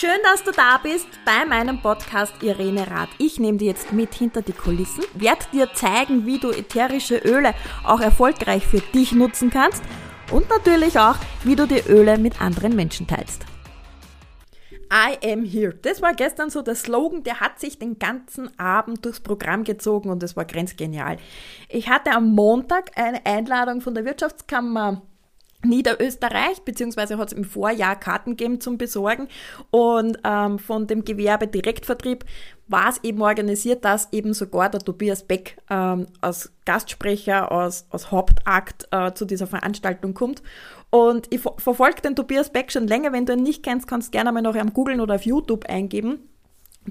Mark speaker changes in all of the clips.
Speaker 1: Schön, dass du da bist bei meinem Podcast Irene Rath. Ich nehme dir jetzt mit hinter die Kulissen, werde dir zeigen, wie du ätherische Öle auch erfolgreich für dich nutzen kannst und natürlich auch, wie du die Öle mit anderen Menschen teilst. I am here. Das war gestern so der Slogan, der hat sich den ganzen Abend durchs Programm gezogen und das war grenzgenial. Ich hatte am Montag eine Einladung von der Wirtschaftskammer Niederösterreich, beziehungsweise hat es im Vorjahr Karten gegeben zum Besorgen und ähm, von dem Gewerbe Direktvertrieb war es eben organisiert, dass eben sogar der Tobias Beck ähm, als Gastsprecher, als, als Hauptakt äh, zu dieser Veranstaltung kommt. Und ich verfolge den Tobias Beck schon länger. Wenn du ihn nicht kennst, kannst gerne mal noch am Googeln oder auf YouTube eingeben.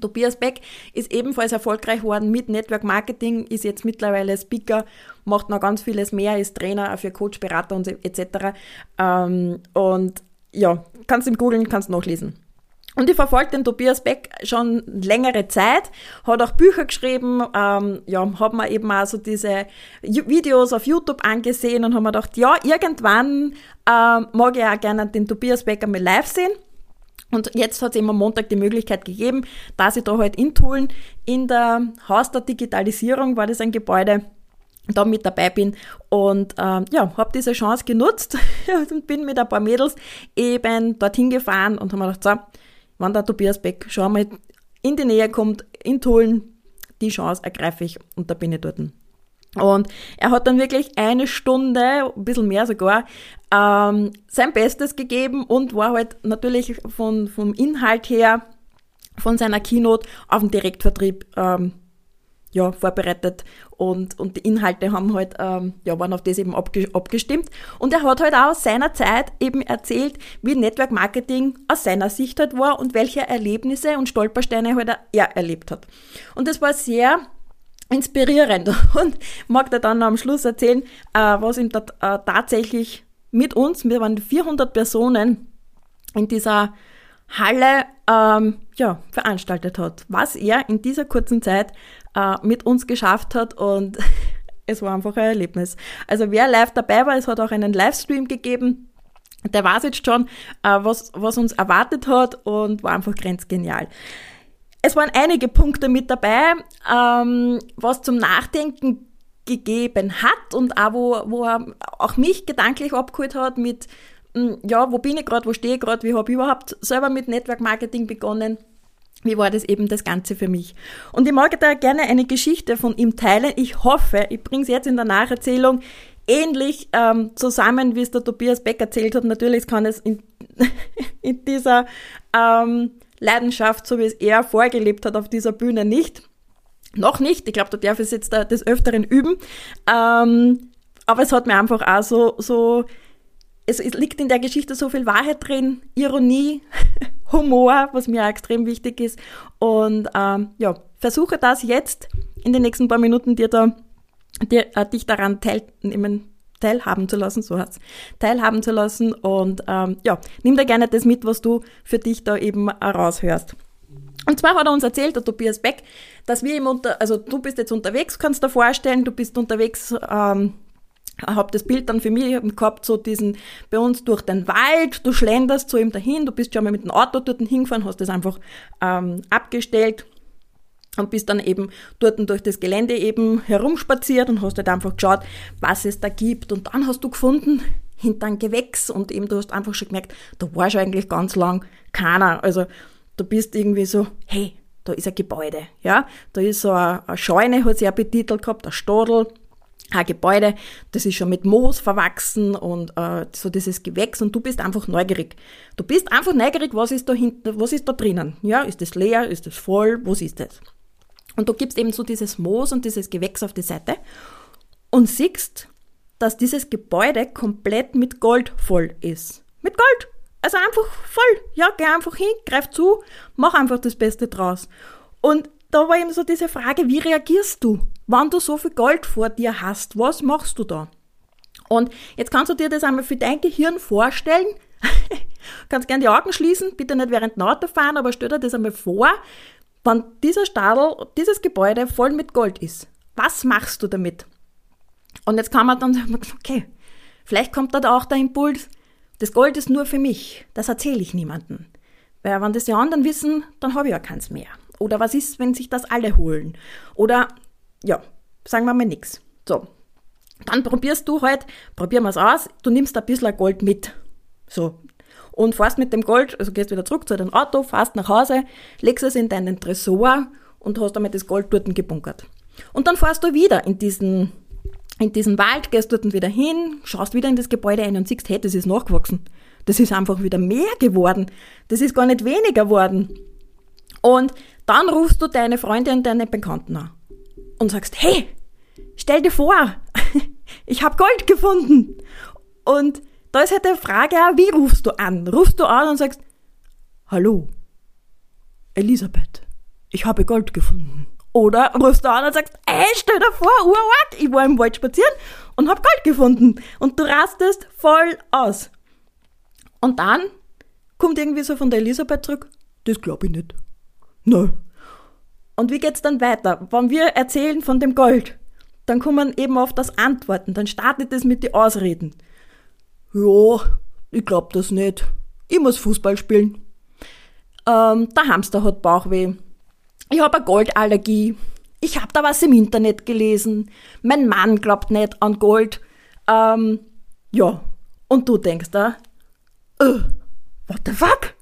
Speaker 1: Tobias Beck ist ebenfalls erfolgreich worden mit Network Marketing, ist jetzt mittlerweile Speaker, macht noch ganz vieles mehr, ist Trainer für Coach, Berater und etc. Ähm, und ja, kannst im Googeln, kannst nachlesen. Und ich verfolge den Tobias Beck schon längere Zeit, hat auch Bücher geschrieben, ähm, ja, hat mir eben auch so diese Videos auf YouTube angesehen und haben mir gedacht, ja, irgendwann ähm, mag ich auch gerne den Tobias Beck einmal live sehen. Und jetzt hat es eben am Montag die Möglichkeit gegeben, dass ich da halt in Tulln in der Haus der Digitalisierung war das ein Gebäude, da mit dabei bin und ähm, ja, habe diese Chance genutzt und bin mit ein paar Mädels eben dorthin gefahren und haben mir gedacht, so, wenn der Tobias Beck schon einmal in die Nähe kommt, in Tulln, die Chance ergreife ich und da bin ich dort. Und er hat dann wirklich eine Stunde, ein bisschen mehr sogar, ähm, sein Bestes gegeben und war halt natürlich von, vom Inhalt her, von seiner Keynote auf den Direktvertrieb ähm, ja, vorbereitet und, und die Inhalte haben halt, ähm, ja, waren auf das eben abgestimmt. Und er hat halt auch aus seiner Zeit eben erzählt, wie Network Marketing aus seiner Sicht halt war und welche Erlebnisse und Stolpersteine halt er erlebt hat. Und das war sehr inspirierend und mag dir dann am Schluss erzählen, äh, was ihm äh, tatsächlich mit uns, wir waren 400 Personen in dieser Halle ähm, ja, veranstaltet hat, was er in dieser kurzen Zeit äh, mit uns geschafft hat und es war einfach ein Erlebnis. Also wer live dabei war, es hat auch einen Livestream gegeben, der weiß jetzt schon, äh, was, was uns erwartet hat und war einfach grenzgenial. Es waren einige Punkte mit dabei, ähm, was zum Nachdenken gegeben hat und auch wo, wo er auch mich gedanklich abgeholt hat mit, hm, ja, wo bin ich gerade, wo stehe ich gerade, wie habe ich überhaupt selber mit Network Marketing begonnen. Wie war das eben das Ganze für mich? Und ich mag da gerne eine Geschichte von ihm teilen. Ich hoffe, ich bringe es jetzt in der Nacherzählung ähnlich ähm, zusammen, wie es der Tobias Beck erzählt hat. Natürlich kann es in, in dieser ähm, Leidenschaft, so wie es er vorgelebt hat auf dieser Bühne nicht. Noch nicht, ich glaube, da darf ich jetzt des Öfteren üben. Ähm, aber es hat mir einfach auch so, so es, es liegt in der Geschichte so viel Wahrheit drin, Ironie, Humor, was mir auch extrem wichtig ist. Und ähm, ja, versuche das jetzt in den nächsten paar Minuten dir da, dir, äh, dich daran teilnehmen, teilhaben zu lassen, so heißt teilhaben zu lassen. Und ähm, ja, nimm da gerne das mit, was du für dich da eben raushörst. Und zwar hat er uns erzählt, der Tobias Beck, dass wir ihm unter, also du bist jetzt unterwegs, kannst du dir vorstellen, du bist unterwegs, ähm, habe das Bild dann für mich gehabt, so diesen, bei uns durch den Wald, du schlenderst zu ihm dahin, du bist schon mal mit dem Auto dort hingefahren, hast das einfach ähm, abgestellt und bist dann eben dort durch das Gelände eben herumspaziert und hast halt einfach geschaut, was es da gibt. Und dann hast du gefunden, hinter ein Gewächs und eben du hast einfach schon gemerkt, da war schon eigentlich ganz lang keiner. Also du bist irgendwie so, hey, da ist ein Gebäude, ja, da ist so eine, Scheune, hat sie ja betitelt gehabt, ein Stadel, ein Gebäude, das ist schon mit Moos verwachsen und äh, so dieses Gewächs und du bist einfach neugierig. Du bist einfach neugierig, was ist da hinten, was ist da drinnen? Ja, ist das leer, ist das voll, was ist das? Und du gibst eben so dieses Moos und dieses Gewächs auf die Seite und siehst, dass dieses Gebäude komplett mit Gold voll ist. Mit Gold! Also einfach voll. Ja, geh einfach hin, greif zu, mach einfach das Beste draus. Und da war eben so diese Frage, wie reagierst du, wenn du so viel Gold vor dir hast? Was machst du da? Und jetzt kannst du dir das einmal für dein Gehirn vorstellen. kannst gerne die Augen schließen, bitte nicht während dem Auto fahren, aber stell dir das einmal vor, wenn dieser Stadel, dieses Gebäude voll mit Gold ist. Was machst du damit? Und jetzt kann man dann sagen, okay, vielleicht kommt da auch der Impuls, das Gold ist nur für mich, das erzähle ich niemandem. Weil wenn das die anderen wissen, dann habe ich ja keins mehr. Oder was ist, wenn sich das alle holen? Oder, ja, sagen wir mal nichts. So, dann probierst du halt, probieren wir es aus, du nimmst ein bisschen Gold mit. So. Und fährst mit dem Gold, also gehst wieder zurück zu deinem Auto, fährst nach Hause, legst es in deinen Tresor und hast damit das Gold dort gebunkert. Und dann fährst du wieder in diesen, in diesen Wald, gehst dort wieder hin, schaust wieder in das Gebäude ein und siehst, hey, das ist nachgewachsen. Das ist einfach wieder mehr geworden. Das ist gar nicht weniger geworden. Und dann rufst du deine Freunde und deine Bekannten an und sagst, hey, stell dir vor, ich habe Gold gefunden. Und da ist halt die Frage, wie rufst du an? Rufst du an und sagst, hallo, Elisabeth, ich habe Gold gefunden. Oder rufst du an und sagst, ey, stell dir vor, urwart, ich war im Wald spazieren und habe Gold gefunden. Und du rastest voll aus. Und dann kommt irgendwie so von der Elisabeth zurück, das glaube ich nicht. Nein. Und wie geht's dann weiter? Wenn wir erzählen von dem Gold, dann kommen eben oft das Antworten, dann startet es mit den Ausreden. Ja, ich glaub das nicht. Ich muss Fußball spielen. Ähm, der Hamster hat Bauchweh. Ich habe eine Goldallergie. Ich habe da was im Internet gelesen. Mein Mann glaubt nicht an Gold. Ähm, ja, und du denkst da, äh, what the fuck?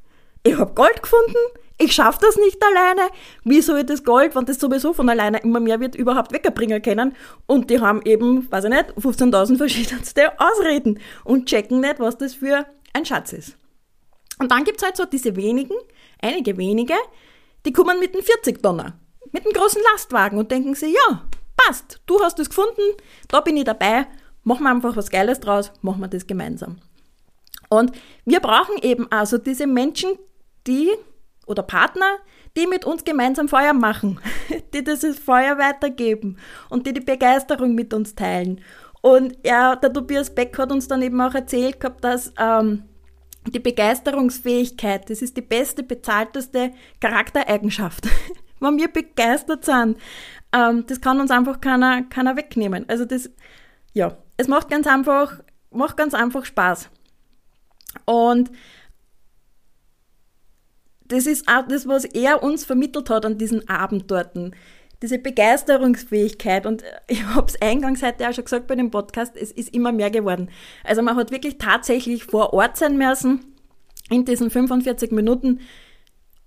Speaker 1: Ich hab Gold gefunden? Ich schaffe das nicht alleine. Wie soll ich das Gold, wenn das sowieso von alleine immer mehr wird, überhaupt wegbringen können? Und die haben eben, weiß ich nicht, 15.000 verschiedenste Ausreden und checken nicht, was das für ein Schatz ist. Und dann gibt's halt so diese wenigen, einige wenige, die kommen mit einem 40 Tonner, mit einem großen Lastwagen und denken sich, ja, passt, du hast es gefunden, da bin ich dabei, machen wir einfach was Geiles draus, machen wir das gemeinsam. Und wir brauchen eben also diese Menschen, die oder Partner, die mit uns gemeinsam Feuer machen, die dieses Feuer weitergeben und die die Begeisterung mit uns teilen. Und ja, der Tobias Beck hat uns dann eben auch erzählt gehabt, dass ähm, die Begeisterungsfähigkeit, das ist die beste, bezahlteste Charaktereigenschaft. Wenn wir begeistert sind, ähm, das kann uns einfach keiner, keiner wegnehmen. Also das, ja, es macht ganz einfach, macht ganz einfach Spaß. Und das ist auch das, was er uns vermittelt hat an diesen Abend dort. Diese Begeisterungsfähigkeit. Und ich habe es eingangs heute auch schon gesagt bei dem Podcast, es ist immer mehr geworden. Also man hat wirklich tatsächlich vor Ort sein müssen in diesen 45 Minuten,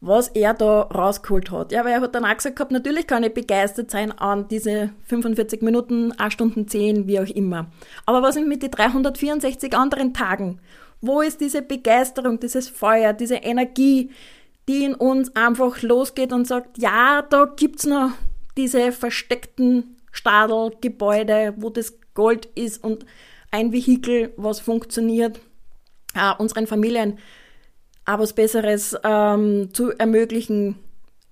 Speaker 1: was er da rausgeholt hat. Ja, weil er hat dann auch gesagt gehabt, natürlich kann ich begeistert sein an diese 45 Minuten, 8 Stunden 10, wie auch immer. Aber was ist mit den 364 anderen Tagen? Wo ist diese Begeisterung, dieses Feuer, diese Energie, die in uns einfach losgeht und sagt, ja, da gibt's noch diese versteckten Stadelgebäude, wo das Gold ist und ein Vehikel, was funktioniert, äh, unseren Familien auch was Besseres ähm, zu ermöglichen,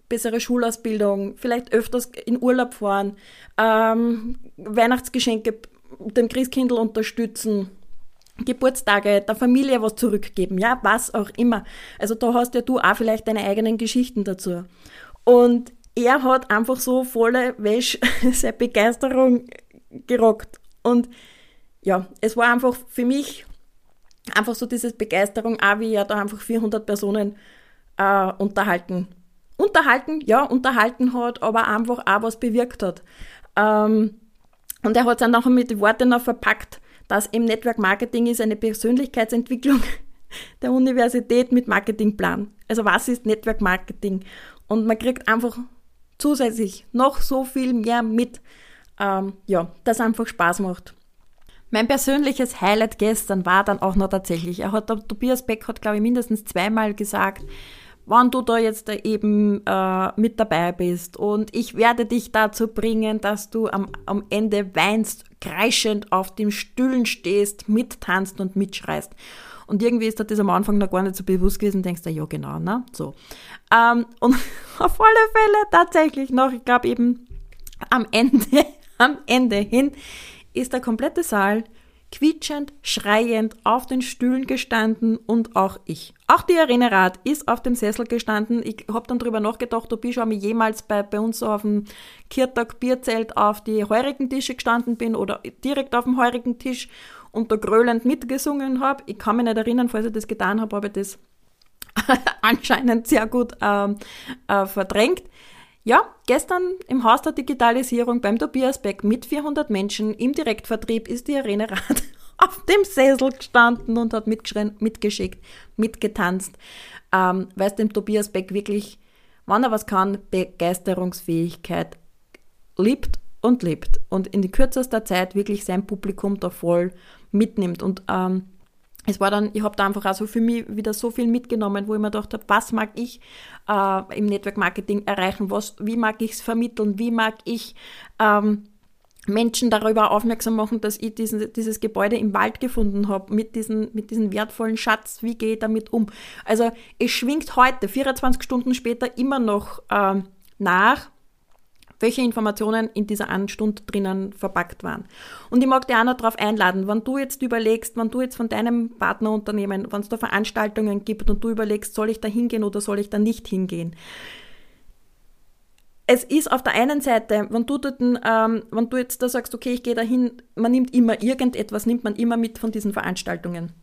Speaker 1: bessere Schulausbildung, vielleicht öfters in Urlaub fahren, ähm, Weihnachtsgeschenke dem Christkindl unterstützen, Geburtstage der Familie was zurückgeben, ja, was auch immer. Also da hast ja du auch vielleicht deine eigenen Geschichten dazu. Und er hat einfach so volle Wäsche seine Begeisterung gerockt. Und ja, es war einfach für mich einfach so diese Begeisterung, auch wie er da einfach 400 Personen äh, unterhalten. Unterhalten, ja, unterhalten hat, aber einfach auch was bewirkt hat. Ähm, und er hat es dann auch mit den Worten noch verpackt, dass im Network Marketing ist eine Persönlichkeitsentwicklung der Universität mit Marketingplan. Also was ist Network Marketing? Und man kriegt einfach zusätzlich noch so viel mehr mit, ähm, ja, das einfach Spaß macht. Mein persönliches Highlight gestern war dann auch noch tatsächlich, er hat, Tobias Beck hat, glaube ich, mindestens zweimal gesagt, wann du da jetzt eben äh, mit dabei bist. Und ich werde dich dazu bringen, dass du am, am Ende weinst, kreischend auf den Stühlen stehst, mittanzt und mitschreist. Und irgendwie ist das am Anfang noch gar nicht so bewusst gewesen, denkst du, ja genau, ne? So. Ähm, und auf alle Fälle tatsächlich noch, ich glaube eben am Ende, am Ende hin, ist der komplette Saal quietschend, schreiend auf den Stühlen gestanden und auch ich. Auch die Irene Rath ist auf dem Sessel gestanden. Ich habe dann drüber nachgedacht, ob ich schon jemals bei, bei uns auf dem Kirtag Bierzelt auf die heurigen Tische gestanden bin oder direkt auf dem heurigen Tisch und da grölend mitgesungen habe. Ich kann mich nicht erinnern, falls ich das getan habe, aber das anscheinend sehr gut ähm, äh, verdrängt. Ja, gestern im Haus der Digitalisierung beim Tobias Beck mit 400 Menschen im Direktvertrieb ist die Irene Rath auf dem Sessel gestanden und hat mitgeschickt, mitgetanzt, ähm, weil es dem Tobias Beck wirklich, wann er was kann, Begeisterungsfähigkeit liebt und lebt und in kürzester Zeit wirklich sein Publikum da voll mitnimmt. Und ähm, es war dann, ich habe da einfach auch so für mich wieder so viel mitgenommen, wo ich mir gedacht habe, was mag ich äh, im Network Marketing erreichen, was, wie mag ich es vermitteln, wie mag ich ähm, Menschen darüber aufmerksam machen, dass ich diesen, dieses Gebäude im Wald gefunden habe, mit diesem mit diesen wertvollen Schatz, wie gehe ich damit um? Also es schwingt heute, 24 Stunden später, immer noch ähm, nach, welche Informationen in dieser einen Stunde drinnen verpackt waren. Und ich mag dich auch noch darauf einladen, wenn du jetzt überlegst, wenn du jetzt von deinem Partnerunternehmen, wenn es da Veranstaltungen gibt und du überlegst, soll ich da hingehen oder soll ich da nicht hingehen, es ist auf der einen Seite, wenn du, dort, ähm, wenn du jetzt da sagst, okay, ich gehe dahin, man nimmt immer irgendetwas, nimmt man immer mit von diesen Veranstaltungen.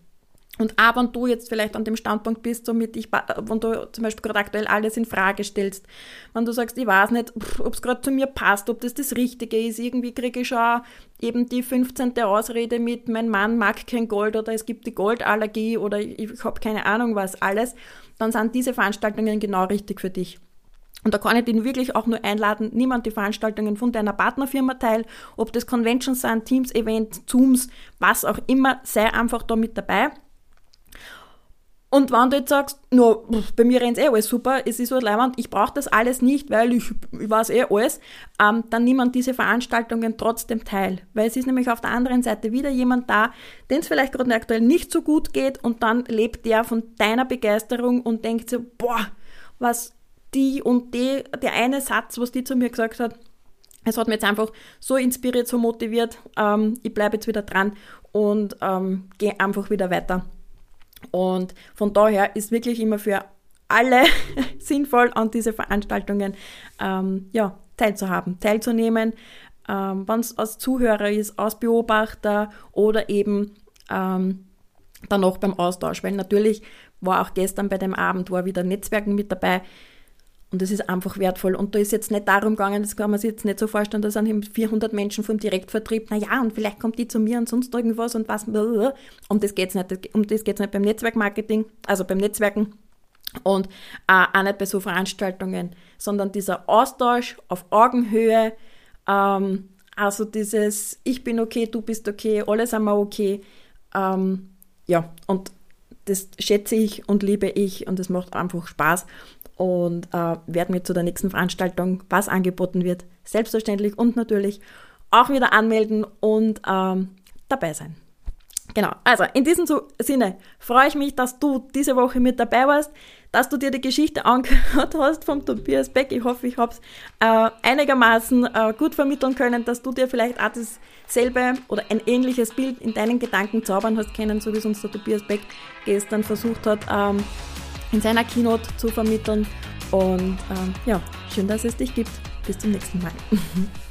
Speaker 1: Und auch wenn du jetzt vielleicht an dem Standpunkt bist, somit ich, wenn du zum Beispiel gerade aktuell alles in Frage stellst, wenn du sagst, ich weiß nicht, ob es gerade zu mir passt, ob das das Richtige ist, irgendwie kriege ich schon eben die 15. Ausrede mit, mein Mann mag kein Gold oder es gibt die Goldallergie oder ich, habe keine Ahnung was alles, dann sind diese Veranstaltungen genau richtig für dich. Und da kann ich dich wirklich auch nur einladen, nimm an die Veranstaltungen von deiner Partnerfirma teil, ob das Conventions sind, Teams, Events, Zooms, was auch immer, sei einfach da mit dabei. Und wenn du jetzt sagst, no, bei mir rennt eh alles super, es ist so leibend, ich brauche das alles nicht, weil ich, ich weiß eh alles, ähm, dann nimm an diese Veranstaltungen trotzdem teil. Weil es ist nämlich auf der anderen Seite wieder jemand da, den es vielleicht gerade aktuell nicht so gut geht und dann lebt der von deiner Begeisterung und denkt so, boah, was die und die, der eine Satz, was die zu mir gesagt hat, es hat mich jetzt einfach so inspiriert, so motiviert, ähm, ich bleibe jetzt wieder dran und ähm, gehe einfach wieder weiter. Und von daher ist wirklich immer für alle sinnvoll, an diese Veranstaltungen ähm, ja, teilzuhaben, teilzunehmen, ähm, wenn es als Zuhörer ist, als Beobachter oder eben ähm, dann noch beim Austausch, weil natürlich war auch gestern bei dem Abend war wieder Netzwerken mit dabei. Und das ist einfach wertvoll. Und da ist jetzt nicht darum gegangen, das kann man sich jetzt nicht so vorstellen, da sind 400 Menschen vom Direktvertrieb, naja, und vielleicht kommt die zu mir und sonst irgendwas und was. Um das geht es nicht. Um das geht nicht beim Netzwerkmarketing, also beim Netzwerken und äh, auch nicht bei so Veranstaltungen, sondern dieser Austausch auf Augenhöhe, ähm, also dieses Ich bin okay, du bist okay, alle sind wir okay. Ähm, ja, und das schätze ich und liebe ich und es macht einfach Spaß und äh, werde mir zu der nächsten Veranstaltung, was angeboten wird, selbstverständlich und natürlich auch wieder anmelden und ähm, dabei sein. Genau, also in diesem Sinne freue ich mich, dass du diese Woche mit dabei warst, dass du dir die Geschichte angehört hast vom Tobias Beck. Ich hoffe, ich habe es äh, einigermaßen äh, gut vermitteln können, dass du dir vielleicht auch dasselbe oder ein ähnliches Bild in deinen Gedanken zaubern hast können, so wie es uns der Tobias Beck gestern versucht hat, ähm, in seiner Keynote zu vermitteln. Und ähm, ja, schön, dass es dich gibt. Bis zum nächsten Mal.